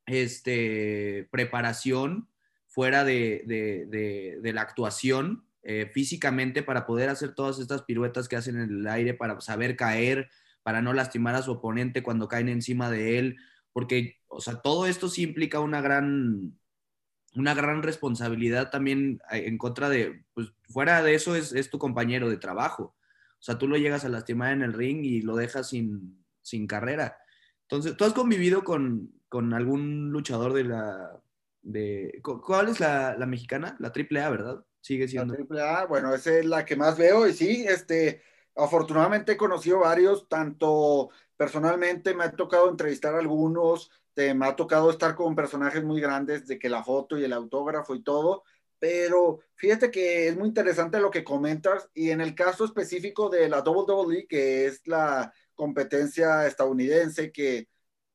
este, preparación fuera de, de, de, la actuación eh, físicamente para poder hacer todas estas piruetas que hacen en el aire, para saber caer, para no lastimar a su oponente cuando caen encima de él, porque, o sea, todo esto sí implica una gran, una gran responsabilidad también en contra de, pues fuera de eso es, es tu compañero de trabajo. O sea, tú lo llegas a lastimar en el ring y lo dejas sin, sin carrera. Entonces, ¿tú has convivido con, con algún luchador de la... De, ¿Cuál es la, la mexicana? La AAA, ¿verdad? Sigue siendo. La AAA, bueno, esa es la que más veo y sí, este, afortunadamente he conocido varios, tanto personalmente me ha tocado entrevistar algunos, me ha tocado estar con personajes muy grandes de que la foto y el autógrafo y todo, pero fíjate que es muy interesante lo que comentas y en el caso específico de la WWE, que es la competencia estadounidense, que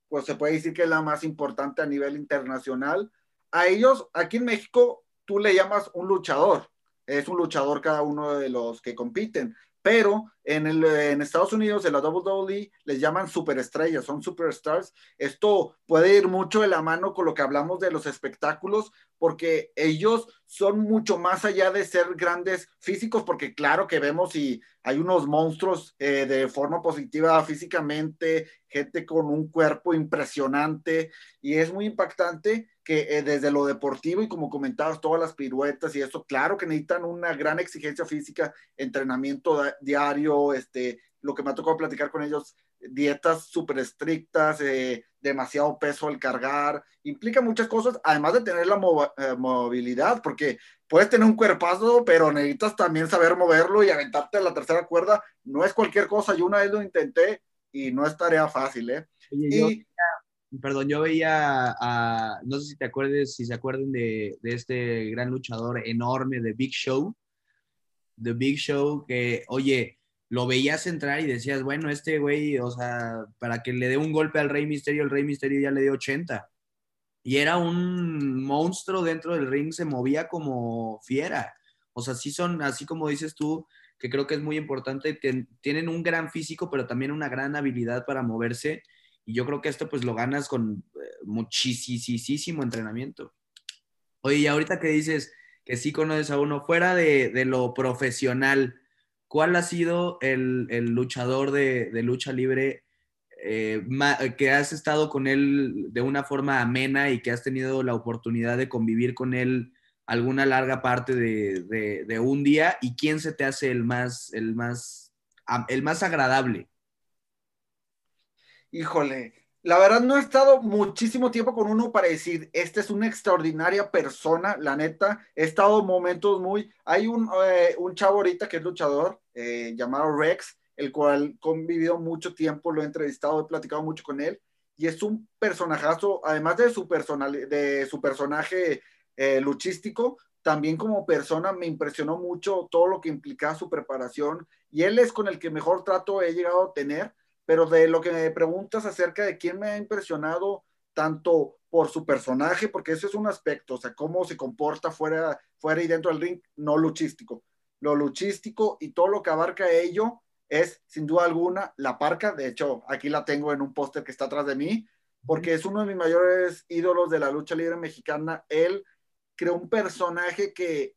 pues se puede decir que es la más importante a nivel internacional, a ellos aquí en México tú le llamas un luchador, es un luchador cada uno de los que compiten, pero en, el, en Estados Unidos, en la WWE, les llaman superestrellas, son superstars. Esto puede ir mucho de la mano con lo que hablamos de los espectáculos, porque ellos son mucho más allá de ser grandes físicos, porque claro que vemos y hay unos monstruos eh, de forma positiva físicamente, gente con un cuerpo impresionante, y es muy impactante que eh, desde lo deportivo y como comentabas, todas las piruetas y eso, claro que necesitan una gran exigencia física, entrenamiento diario, este, lo que me ha tocado platicar con ellos, dietas súper estrictas, eh, demasiado peso al cargar, implica muchas cosas, además de tener la eh, movilidad, porque puedes tener un cuerpazo, pero necesitas también saber moverlo y aventarte a la tercera cuerda, no es cualquier cosa, yo una vez lo intenté y no es tarea fácil, ¿eh? y, perdón, yo veía a, no sé si te acuerdes, si se acuerdan de, este gran luchador enorme de Big Show, The Big Show, que, oye, lo veías entrar y decías, bueno, este güey, o sea, para que le dé un golpe al Rey Misterio, el Rey Misterio ya le dio 80. Y era un monstruo dentro del ring, se movía como fiera. O sea, sí son, así como dices tú, que creo que es muy importante, tienen un gran físico, pero también una gran habilidad para moverse y yo creo que esto pues lo ganas con eh, muchísimo entrenamiento. Oye, y ahorita que dices que sí conoces a uno, fuera de, de lo profesional, ¿cuál ha sido el, el luchador de, de, lucha libre eh, que has estado con él de una forma amena y que has tenido la oportunidad de convivir con él alguna larga parte de, de, de, un día y quién se te hace el más, el más, el más agradable? Híjole, la verdad no he estado muchísimo tiempo con uno para decir, esta es una extraordinaria persona, la neta, he estado en momentos muy, hay un, eh, un chavo ahorita que es luchador, eh, llamado Rex, el cual convivido mucho tiempo, lo he entrevistado, he platicado mucho con él, y es un personajazo, además de su, personal, de su personaje eh, luchístico, también como persona me impresionó mucho todo lo que implicaba su preparación, y él es con el que mejor trato he llegado a tener, pero de lo que me preguntas acerca de quién me ha impresionado tanto por su personaje, porque eso es un aspecto, o sea, cómo se comporta fuera, fuera y dentro del ring, no luchístico. Lo luchístico y todo lo que abarca ello es, sin duda alguna, la parca. De hecho, aquí la tengo en un póster que está atrás de mí, porque es uno de mis mayores ídolos de la lucha libre mexicana. Él creó un personaje que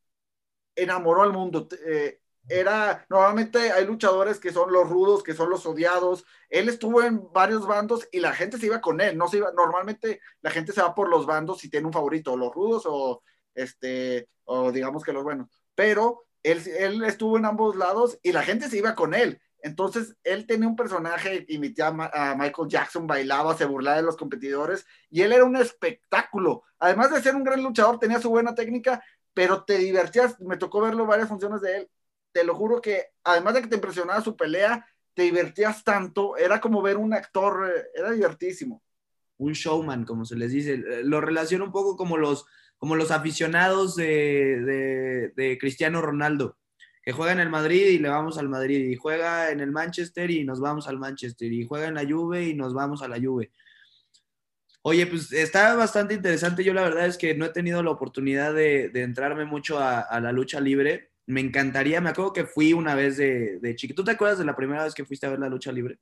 enamoró al mundo. Eh, era, normalmente hay luchadores que son los rudos, que son los odiados. Él estuvo en varios bandos y la gente se iba con él, no se iba, normalmente la gente se va por los bandos si tiene un favorito, los rudos o este, o digamos que los buenos. Pero él, él estuvo en ambos lados y la gente se iba con él. Entonces, él tenía un personaje, imitaba a Michael Jackson, bailaba, se burlaba de los competidores y él era un espectáculo. Además de ser un gran luchador, tenía su buena técnica, pero te divertías. Me tocó verlo varias funciones de él te lo juro que además de que te impresionaba su pelea, te divertías tanto, era como ver un actor, eh, era divertísimo. Un showman, como se les dice. Lo relaciono un poco como los, como los aficionados de, de, Cristiano Ronaldo, que juega en el Madrid y le vamos al Madrid, y juega en el Manchester y nos vamos al Manchester, y juega en la Juve y nos vamos a la Juve. Oye, pues está bastante interesante. Yo la verdad es que no he tenido la oportunidad de, de entrarme mucho a, a, la lucha libre me encantaría, me acuerdo que fui una vez de, de chiquito. ¿Tú te acuerdas de la primera vez que fuiste a ver la lucha libre?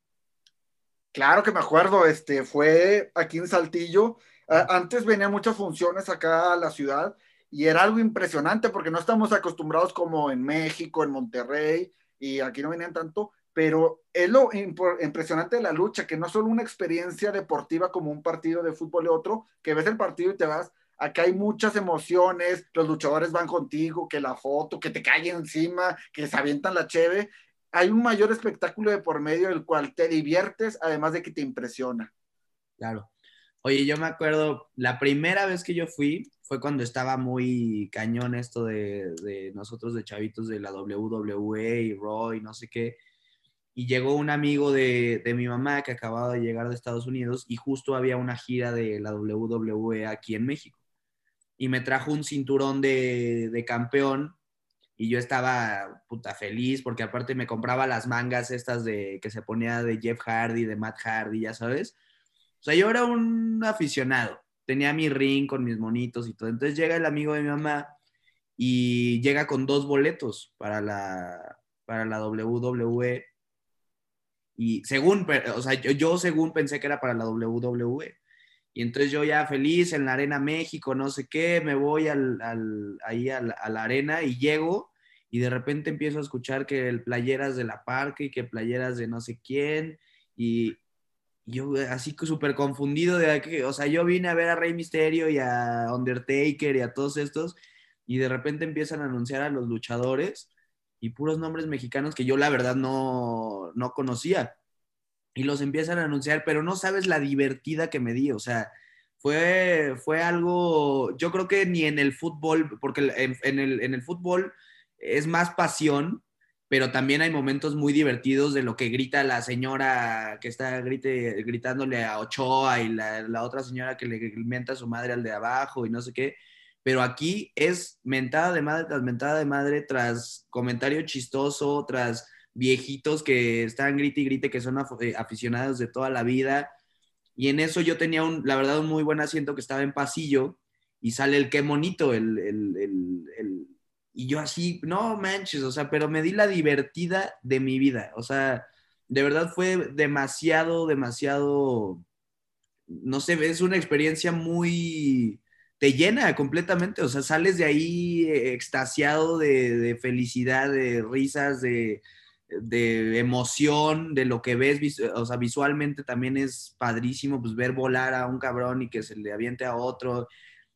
Claro que me acuerdo, este, fue aquí en Saltillo. Antes venían muchas funciones acá a la ciudad y era algo impresionante porque no estamos acostumbrados como en México, en Monterrey y aquí no venían tanto, pero es lo impresionante de la lucha, que no es solo una experiencia deportiva como un partido de fútbol y otro, que ves el partido y te vas, Acá hay muchas emociones, los luchadores van contigo, que la foto, que te cae encima, que se avientan la cheve. Hay un mayor espectáculo de por medio del cual te diviertes, además de que te impresiona. Claro. Oye, yo me acuerdo, la primera vez que yo fui fue cuando estaba muy cañón esto de, nosotros de chavitos de la WWE y Raw y no sé qué y llegó un amigo de, de, mi mamá que acababa de llegar de Estados Unidos y justo había una gira de la WWE aquí en México y me trajo un cinturón de, de campeón y yo estaba puta feliz porque aparte me compraba las mangas estas de que se ponía de Jeff Hardy, de Matt Hardy, ya sabes. O sea, yo era un aficionado, tenía mi ring con mis monitos y todo. Entonces llega el amigo de mi mamá y llega con dos boletos para la, para la WWE. Y según, o sea, yo, yo según pensé que era para la WWE. Y entonces yo ya feliz en la Arena México, no sé qué, me voy al, al, ahí a la, arena y llego y de repente empiezo a escuchar que el playeras de la parque y que playeras de no sé quién y yo así súper confundido de que, o sea, yo vine a ver a Rey Misterio y a Undertaker y a todos estos y de repente empiezan a anunciar a los luchadores y puros nombres mexicanos que yo la verdad no, no conocía y los empiezan a anunciar, pero no sabes la divertida que me di, o sea, fue, fue algo, yo creo que ni en el fútbol, porque en, el, en el fútbol es más pasión, pero también hay momentos muy divertidos de lo que grita la señora que está grite, gritándole a Ochoa y la, la, otra señora que le menta a su madre al de abajo y no sé qué. Pero aquí es mentada de madre tras mentada de madre, tras comentario chistoso, tras viejitos que están grite y grite, que son eh, aficionados de toda la vida. Y en eso yo tenía, un, la verdad, un muy buen asiento que estaba en pasillo y sale el qué monito, el, el, el, y yo así, no manches, o sea, pero me di la divertida de mi vida, o sea, de verdad fue demasiado, demasiado, no sé, es una experiencia muy, te llena completamente, o sea, sales de ahí eh, extasiado de, de felicidad, de risas, de, de emoción, de lo que ves, o sea, visualmente también es padrísimo, pues ver volar a un cabrón y que se le aviente a otro,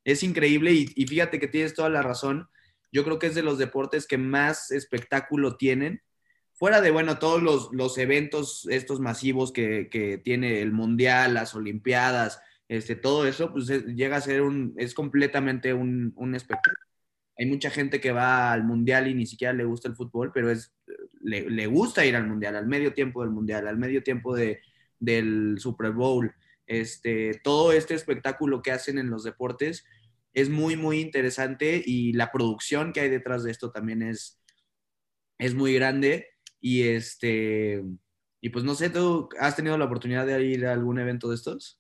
es increíble y, fíjate que tienes toda la razón, yo creo que es de los deportes que más espectáculo tienen, fuera de, bueno, todos los, eventos estos masivos que, tiene el Mundial, las Olimpiadas, este, todo eso, pues llega a ser un, es completamente un, un espectáculo. Hay mucha gente que va al Mundial y ni siquiera le gusta el fútbol, pero es le, gusta ir al mundial, al medio tiempo del mundial, al medio tiempo de, del Super Bowl. Este, todo este espectáculo que hacen en los deportes es muy, muy interesante y la producción que hay detrás de esto también es, es muy grande. Y este, y pues no sé, ¿tú has tenido la oportunidad de ir a algún evento de estos?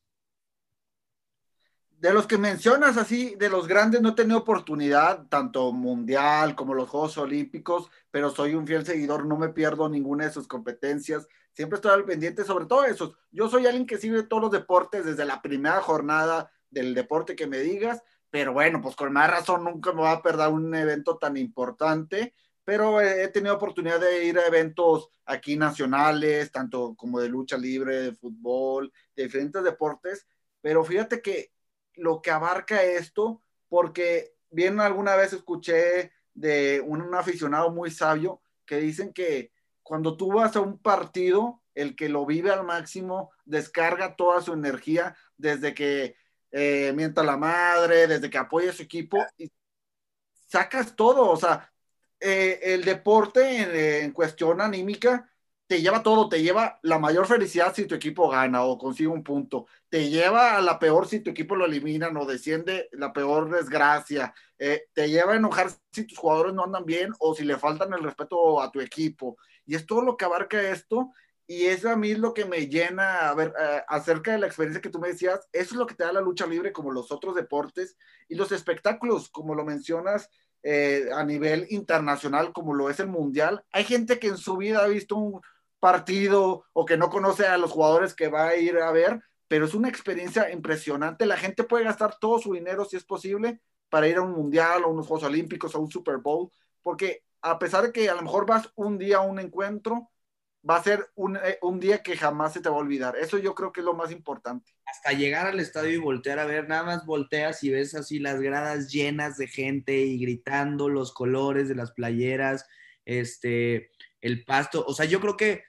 De los que mencionas así, de los grandes, no he tenido oportunidad, tanto mundial como los Juegos Olímpicos, pero soy un fiel seguidor, no me pierdo ninguna de sus competencias, siempre estoy al pendiente, sobre todo esos. Yo soy alguien que sigue todos los deportes desde la primera jornada del deporte que me digas, pero bueno, pues con más razón nunca me va a perder un evento tan importante, pero he tenido oportunidad de ir a eventos aquí nacionales, tanto como de lucha libre, de fútbol, de diferentes deportes, pero fíjate que lo que abarca esto, porque bien alguna vez escuché de un, aficionado muy sabio que dicen que cuando tú vas a un partido, el que lo vive al máximo descarga toda su energía desde que eh, mienta la madre, desde que apoya a su equipo sacas todo, o sea, eh, el deporte en, cuestión anímica te lleva todo, te lleva la mayor felicidad si tu equipo gana o consigue un punto, te lleva a la peor si tu equipo lo eliminan o desciende la peor desgracia, eh, te lleva a enojar si tus jugadores no andan bien o si le faltan el respeto a tu equipo. Y es todo lo que abarca esto y eso a mí es lo que me llena, a ver, eh, acerca de la experiencia que tú me decías, eso es lo que te da la lucha libre como los otros deportes y los espectáculos, como lo mencionas eh, a nivel internacional, como lo es el mundial. Hay gente que en su vida ha visto un partido o que no conoce a los jugadores que va a ir a ver, pero es una experiencia impresionante. La gente puede gastar todo su dinero, si es posible, para ir a un mundial o unos Juegos Olímpicos o un Super Bowl, porque a pesar de que a lo mejor vas un día a un encuentro, va a ser eh, un, día que jamás se te va a olvidar. Eso yo creo que es lo más importante. Hasta llegar al estadio y voltear a ver, nada más volteas y ves así las gradas llenas de gente y gritando los colores de las playeras, este, el pasto. O sea, yo creo que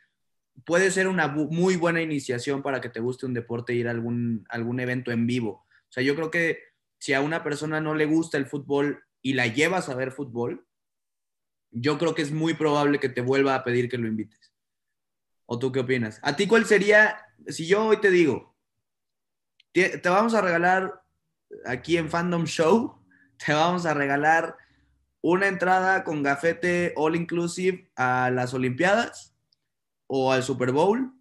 puede ser una muy buena iniciación para que te guste un deporte, ir a algún, algún evento en vivo. O sea, yo creo que si a una persona no le gusta el fútbol y la llevas a ver fútbol, yo creo que es muy probable que te vuelva a pedir que lo invites. ¿O tú qué opinas? ¿A ti cuál sería, si yo hoy te digo, te, vamos a regalar aquí en Fandom Show, te vamos a regalar una entrada con gafete all inclusive a las Olimpiadas o al Super Bowl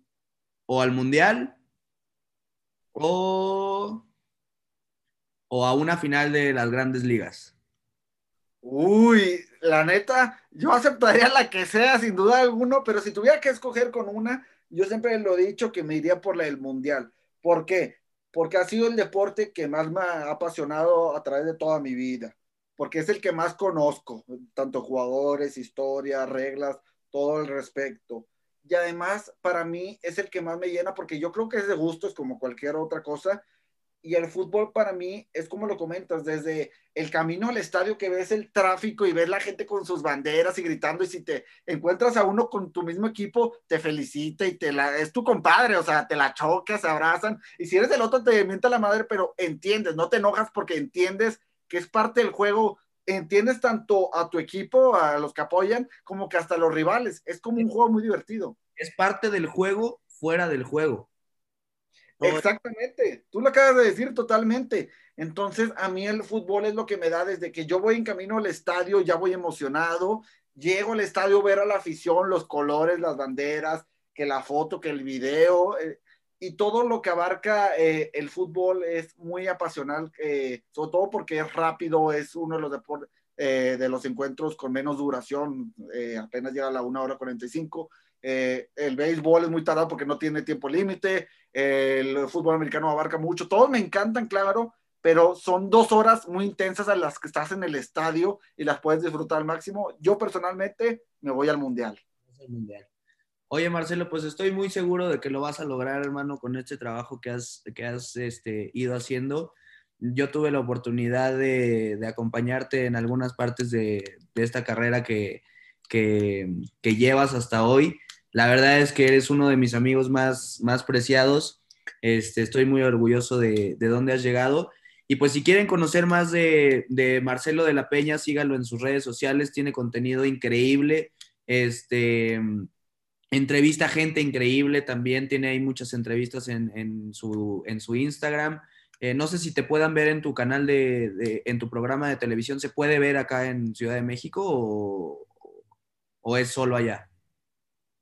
o al Mundial o, o a una final de las grandes ligas? Uy, la neta, yo aceptaría la que sea, sin duda alguno, pero si tuviera que escoger con una, yo siempre lo he dicho que me iría por la del Mundial. ¿Por qué? Porque ha sido el deporte que más me ha apasionado a través de toda mi vida, porque es el que más conozco, tanto jugadores, historia, reglas, todo el respecto. Y además, para mí es el que más me llena, porque yo creo que es de gustos como cualquier otra cosa, y el fútbol para mí es como lo comentas, desde el camino al estadio que ves el tráfico y ves la gente con sus banderas y gritando y si te encuentras a uno con tu mismo equipo, te felicita y te la, es tu compadre, o sea, te la chocas, se abrazan y si eres el otro te mienta la madre, pero entiendes, no te enojas porque entiendes que es parte del juego, entiendes tanto a tu equipo, a los que apoyan, como que hasta los rivales, es como un juego muy divertido. Es parte del juego fuera del juego. Exactamente, tú lo acabas de decir totalmente. Entonces, a mí el fútbol es lo que me da desde que yo voy en camino al estadio, ya voy emocionado, llego al estadio, ver a la afición, los colores, las banderas, que la foto, que el video, eh, y todo lo que abarca eh, el fútbol es muy apasional, eh, sobre todo porque es rápido, es uno de los deportes, de los encuentros con menos duración, apenas llega a la 1 hora 45 eh, el béisbol es muy tardado porque no tiene tiempo límite, el fútbol americano abarca mucho, todos me encantan, claro, pero son dos horas muy intensas a las que estás en el estadio y las puedes disfrutar al máximo. Yo personalmente me voy al mundial. Oye, Marcelo, pues estoy muy seguro de que lo vas a lograr, hermano, con este trabajo que has, que has este, ido haciendo. Yo tuve la oportunidad de, de acompañarte en algunas partes de, de esta carrera que, que, que, llevas hasta hoy la verdad es que eres uno de mis amigos más, más preciados. Este, estoy muy orgulloso de, de dónde has llegado. Y pues si quieren conocer más de, de, Marcelo de la Peña, síganlo en sus redes sociales, tiene contenido increíble, este, entrevista gente increíble también, tiene ahí muchas entrevistas en, su, en su, Instagram. Eh, no sé si te puedan ver en tu canal de, de, en tu programa de televisión, ¿se puede ver acá en Ciudad de México o, o es solo allá?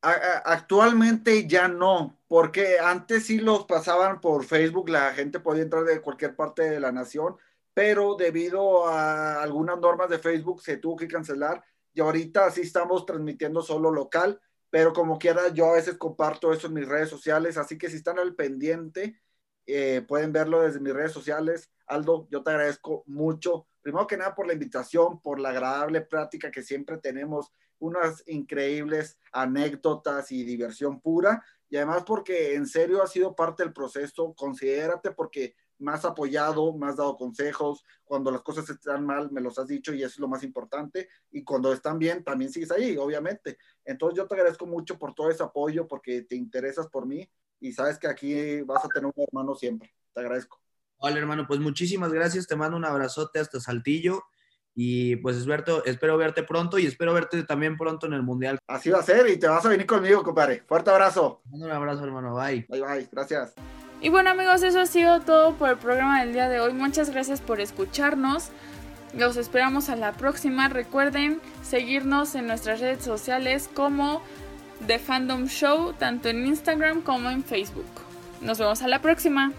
Actualmente ya no, porque antes sí los pasaban por Facebook, la gente podía entrar de cualquier parte de la nación, pero debido a algunas normas de Facebook se tuvo que cancelar y ahorita sí estamos transmitiendo solo local, pero como quiera yo a veces comparto eso en mis redes sociales, así que si están al pendiente eh, pueden verlo desde mis redes sociales. Aldo, yo te agradezco mucho, primero que nada por la invitación, por la agradable práctica que siempre tenemos, unas increíbles anécdotas y diversión pura, y además porque en serio ha sido parte del proceso, considérate porque has apoyado, has dado consejos, cuando las cosas están mal me los has dicho y eso es lo más importante, y cuando están bien también sigues ahí, obviamente. Entonces yo te agradezco mucho por todo ese apoyo, porque te interesas por mí y sabes que aquí vas a tener un hermano siempre. Te agradezco. Hola hermano, pues muchísimas gracias, te mando un abrazote hasta Saltillo y pues espero, espero verte pronto y espero verte también pronto en el Mundial. Así va a ser y te vas a venir conmigo, compadre. Fuerte abrazo. Un abrazo hermano, bye. Bye bye, gracias. Y bueno amigos, eso ha sido todo por el programa del día de hoy. Muchas gracias por escucharnos. Los esperamos a la próxima. Recuerden seguirnos en nuestras redes sociales como The Fandom Show, tanto en Instagram como en Facebook. Nos vemos a la próxima.